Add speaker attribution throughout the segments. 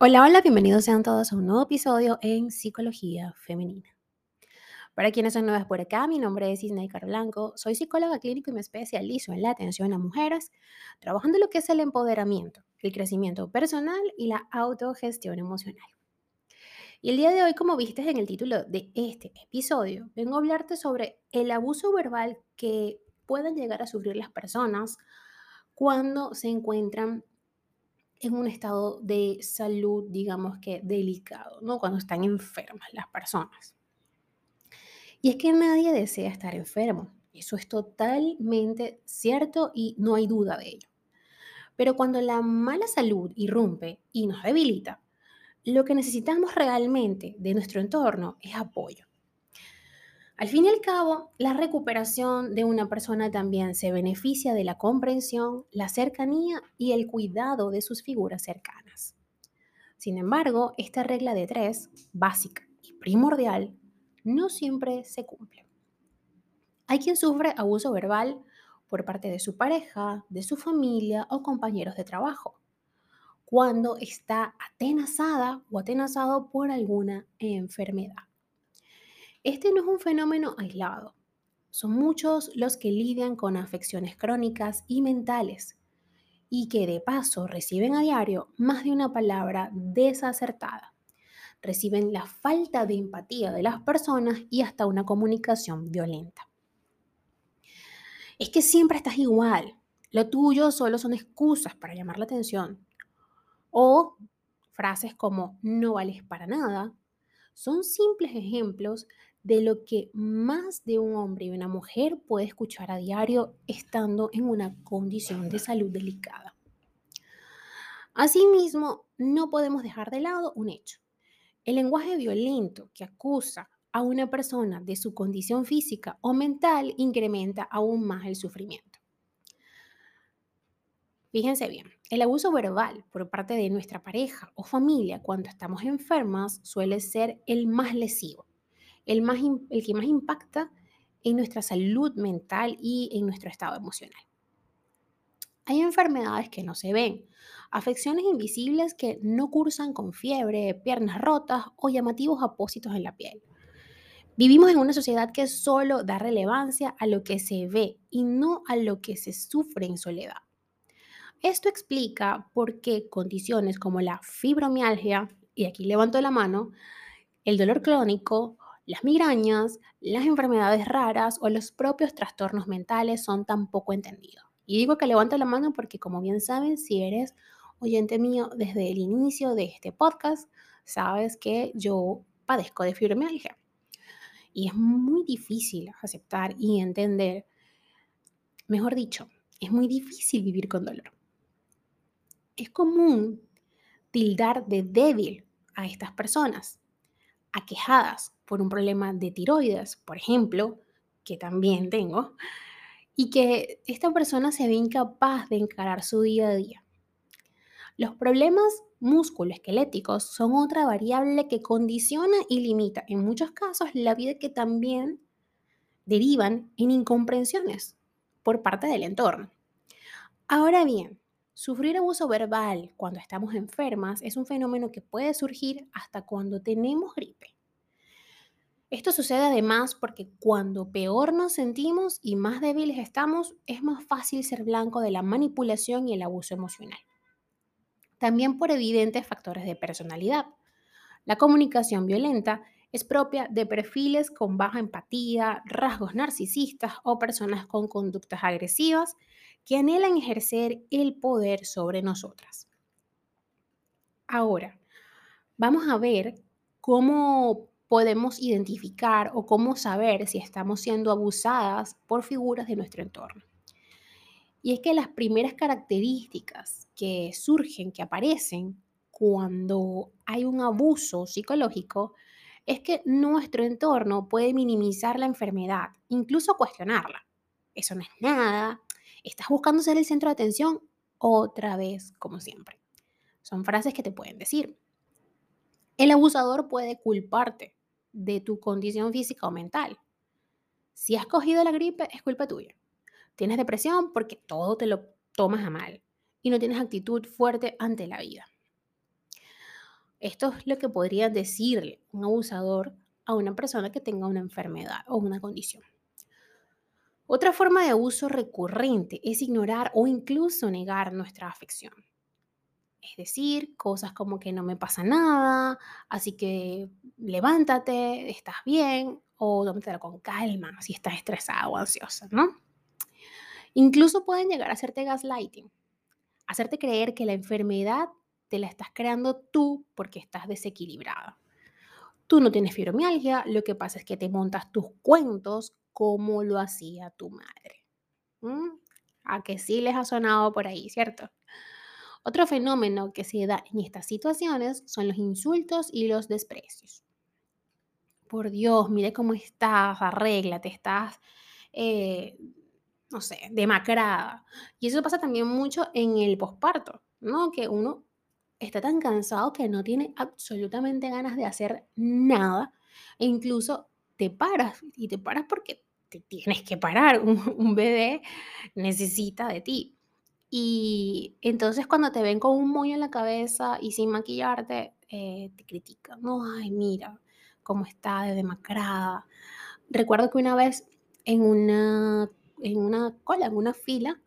Speaker 1: Hola, hola, bienvenidos sean todos a un nuevo episodio en Psicología Femenina. Para quienes son nuevas por acá, mi nombre es Isnei Blanco, soy psicóloga clínico y me especializo en la atención a mujeres, trabajando lo que es el empoderamiento, el crecimiento personal y la autogestión emocional. Y el día de hoy, como viste en el título de este episodio, vengo a hablarte sobre el abuso verbal que pueden llegar a sufrir las personas cuando se encuentran en un estado de salud, digamos que delicado, ¿no? Cuando están enfermas las personas. Y es que nadie desea estar enfermo. Eso es totalmente cierto y no hay duda de ello. Pero cuando la mala salud irrumpe y nos debilita, lo que necesitamos realmente de nuestro entorno es apoyo. Al fin y al cabo, la recuperación de una persona también se beneficia de la comprensión, la cercanía y el cuidado de sus figuras cercanas. Sin embargo, esta regla de tres, básica y primordial, no siempre se cumple. Hay quien sufre abuso verbal por parte de su pareja, de su familia o compañeros de trabajo, cuando está atenazada o atenazado por alguna enfermedad. Este no es un fenómeno aislado. Son muchos los que lidian con afecciones crónicas y mentales y que de paso reciben a diario más de una palabra desacertada. Reciben la falta de empatía de las personas y hasta una comunicación violenta. Es que siempre estás igual. Lo tuyo solo son excusas para llamar la atención. O frases como no vales para nada son simples ejemplos de lo que más de un hombre y una mujer puede escuchar a diario estando en una condición de salud delicada. Asimismo, no podemos dejar de lado un hecho. El lenguaje violento que acusa a una persona de su condición física o mental incrementa aún más el sufrimiento. Fíjense bien, el abuso verbal por parte de nuestra pareja o familia cuando estamos enfermas suele ser el más lesivo el, más, el que más impacta en nuestra salud mental y en nuestro estado emocional. Hay enfermedades que no se ven, afecciones invisibles que no cursan con fiebre, piernas rotas o llamativos apósitos en la piel. Vivimos en una sociedad que solo da relevancia a lo que se ve y no a lo que se sufre en soledad. Esto explica por qué condiciones como la fibromialgia, y aquí levanto la mano, el dolor crónico las migrañas, las enfermedades raras o los propios trastornos mentales son tan poco entendidos. Y digo que levanta la mano porque, como bien saben, si eres oyente mío desde el inicio de este podcast, sabes que yo padezco de fibromialgia. Y es muy difícil aceptar y entender, mejor dicho, es muy difícil vivir con dolor. Es común tildar de débil a estas personas, aquejadas por un problema de tiroides, por ejemplo, que también tengo, y que esta persona se ve incapaz de encarar su día a día. Los problemas musculoesqueléticos son otra variable que condiciona y limita en muchos casos la vida que también derivan en incomprensiones por parte del entorno. Ahora bien, sufrir abuso verbal cuando estamos enfermas es un fenómeno que puede surgir hasta cuando tenemos gripe. Esto sucede además porque cuando peor nos sentimos y más débiles estamos, es más fácil ser blanco de la manipulación y el abuso emocional. También por evidentes factores de personalidad. La comunicación violenta es propia de perfiles con baja empatía, rasgos narcisistas o personas con conductas agresivas que anhelan ejercer el poder sobre nosotras. Ahora, vamos a ver cómo podemos identificar o cómo saber si estamos siendo abusadas por figuras de nuestro entorno. Y es que las primeras características que surgen, que aparecen cuando hay un abuso psicológico, es que nuestro entorno puede minimizar la enfermedad, incluso cuestionarla. Eso no es nada, estás buscando ser el centro de atención otra vez, como siempre. Son frases que te pueden decir. El abusador puede culparte de tu condición física o mental. Si has cogido la gripe, es culpa tuya. Tienes depresión porque todo te lo tomas a mal y no tienes actitud fuerte ante la vida. Esto es lo que podría decirle un abusador a una persona que tenga una enfermedad o una condición. Otra forma de abuso recurrente es ignorar o incluso negar nuestra afección. Es decir, cosas como que no me pasa nada, así que levántate, estás bien, o tómatelo con calma si estás estresada o ansiosa, ¿no? Incluso pueden llegar a hacerte gaslighting, hacerte creer que la enfermedad te la estás creando tú porque estás desequilibrada. Tú no tienes fibromialgia, lo que pasa es que te montas tus cuentos como lo hacía tu madre. A que sí les ha sonado por ahí, ¿cierto? Otro fenómeno que se da en estas situaciones son los insultos y los desprecios. Por Dios, mire cómo estás, arréglate, estás, eh, no sé, demacrada. Y eso pasa también mucho en el posparto, ¿no? Que uno está tan cansado que no tiene absolutamente ganas de hacer nada e incluso te paras y te paras porque te tienes que parar. Un, bebé necesita de ti. Y entonces cuando te ven con un moño en la cabeza y sin maquillarte, eh, te critican. No, ay, mira cómo está de demacrada. Recuerdo que una vez en una, en una cola, en una fila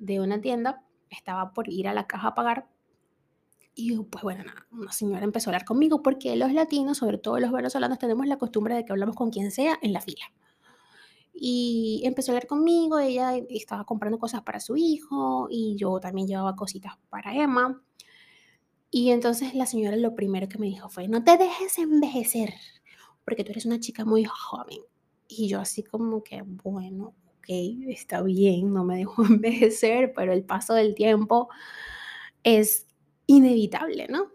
Speaker 1: de una tienda, estaba por ir a la caja a pagar y pues bueno, una señora empezó a hablar conmigo porque los latinos, sobre todo los venezolanos, tenemos la costumbre de que hablamos con quien sea en la fila. Y empezó a hablar conmigo, ella estaba comprando cosas para su hijo y yo también llevaba cositas para Emma. Y entonces la señora lo primero que me dijo fue, no te dejes envejecer, porque tú eres una chica muy joven. Y yo así como que, bueno, ok, está bien, no me dejo envejecer, pero el paso del tiempo es inevitable, ¿no?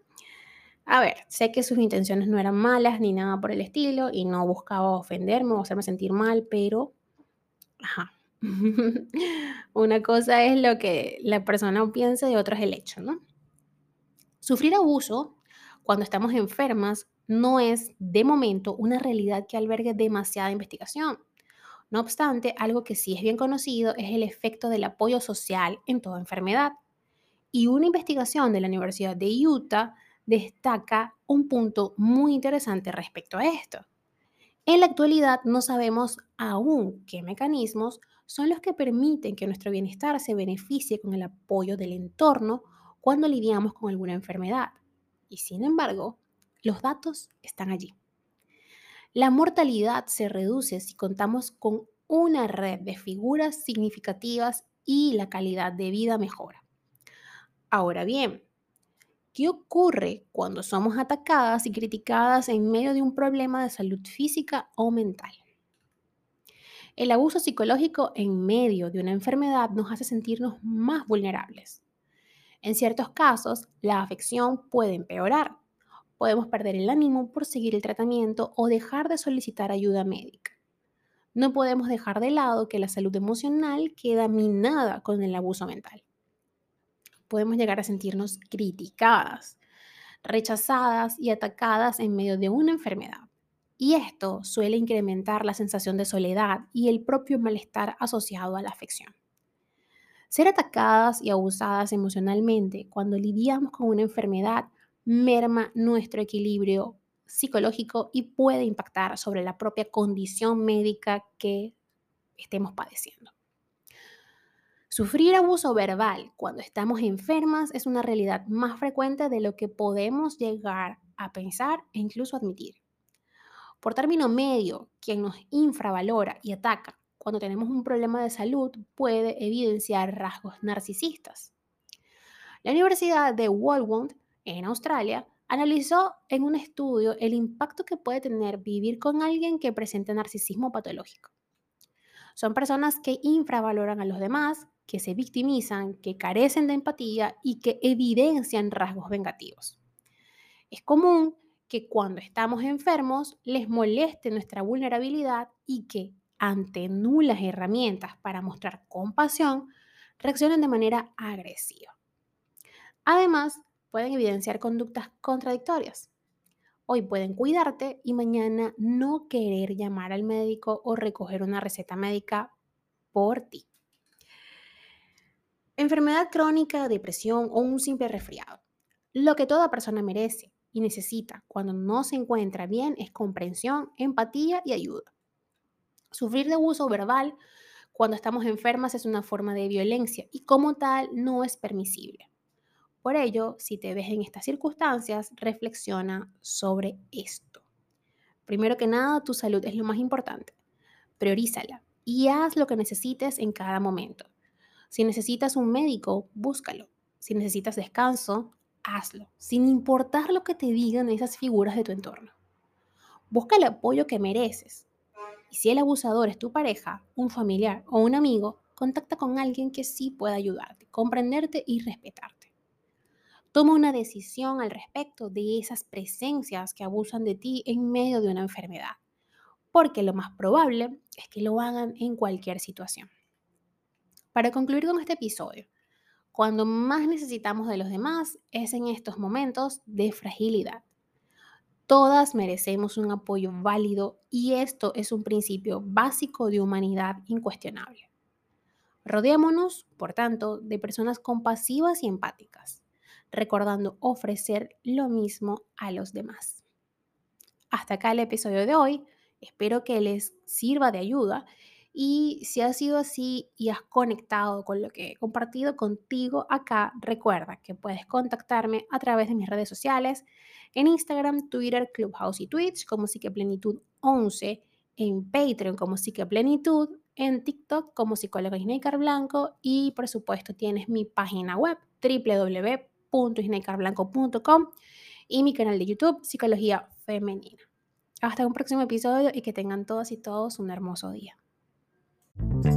Speaker 1: A ver, sé que sus intenciones no eran malas ni nada por el estilo y no buscaba ofenderme o hacerme sentir mal, pero, ajá, una cosa es lo que la persona piensa y otra es el hecho, ¿no? Sufrir abuso cuando estamos enfermas no es, de momento, una realidad que albergue demasiada investigación. No obstante, algo que sí es bien conocido es el efecto del apoyo social en toda enfermedad. Y una investigación de la Universidad de Utah destaca un punto muy interesante respecto a esto. En la actualidad no sabemos aún qué mecanismos son los que permiten que nuestro bienestar se beneficie con el apoyo del entorno cuando lidiamos con alguna enfermedad. Y sin embargo, los datos están allí. La mortalidad se reduce si contamos con una red de figuras significativas y la calidad de vida mejora. Ahora bien, ¿qué ocurre cuando somos atacadas y criticadas en medio de un problema de salud física o mental? El abuso psicológico en medio de una enfermedad nos hace sentirnos más vulnerables. En ciertos casos, la afección puede empeorar. Podemos perder el ánimo por seguir el tratamiento o dejar de solicitar ayuda médica. No podemos dejar de lado que la salud emocional queda minada con el abuso mental podemos llegar a sentirnos criticadas, rechazadas y atacadas en medio de una enfermedad. Y esto suele incrementar la sensación de soledad y el propio malestar asociado a la afección. Ser atacadas y abusadas emocionalmente cuando lidiamos con una enfermedad merma nuestro equilibrio psicológico y puede impactar sobre la propia condición médica que estemos padeciendo. Sufrir abuso verbal cuando estamos enfermas es una realidad más frecuente de lo que podemos llegar a pensar e incluso admitir. Por término medio, quien nos infravalora y ataca cuando tenemos un problema de salud puede evidenciar rasgos narcisistas. La Universidad de Wollongong, en Australia, analizó en un estudio el impacto que puede tener vivir con alguien que presenta narcisismo patológico. Son personas que infravaloran a los demás, que se victimizan, que carecen de empatía y que evidencian rasgos vengativos. Es común que cuando estamos enfermos les moleste nuestra vulnerabilidad y que ante nulas herramientas para mostrar compasión, reaccionen de manera agresiva. Además, pueden evidenciar conductas contradictorias. Hoy pueden cuidarte y mañana no querer llamar al médico o recoger una receta médica por ti enfermedad crónica, depresión o un simple resfriado. Lo que toda persona merece y necesita cuando no se encuentra bien es comprensión, empatía y ayuda. Sufrir de abuso verbal cuando estamos enfermas es una forma de violencia y como tal no es permisible. Por ello, si te ves en estas circunstancias, reflexiona sobre esto. Primero que nada, tu salud es lo más importante. Priorízala y haz lo que necesites en cada momento. Si necesitas un médico, búscalo. Si necesitas descanso, hazlo, sin importar lo que te digan esas figuras de tu entorno. Busca el apoyo que mereces. Y si el abusador es tu pareja, un familiar o un amigo, contacta con alguien que sí pueda ayudarte, comprenderte y respetarte. Toma una decisión al respecto de esas presencias que abusan de ti en medio de una enfermedad, porque lo más probable es que lo hagan en cualquier situación. Para concluir con este episodio, cuando más necesitamos de los demás es en estos momentos de fragilidad. Todas merecemos un apoyo válido y esto es un principio básico de humanidad incuestionable. Rodémonos, por tanto, de personas compasivas y empáticas, recordando ofrecer lo mismo a los demás. Hasta acá el episodio de hoy. Espero que les sirva de ayuda y si ha sido así y has conectado con lo que he compartido contigo acá, recuerda que puedes contactarme a través de mis redes sociales, en Instagram, Twitter, Clubhouse y Twitch como Psiqueplenitud 11, en Patreon como Plenitud, en TikTok como psicóloga Isneikar Blanco y por supuesto tienes mi página web www.isneikarblanco.com y mi canal de YouTube Psicología Femenina. Hasta un próximo episodio y que tengan todas y todos un hermoso día. Thank you.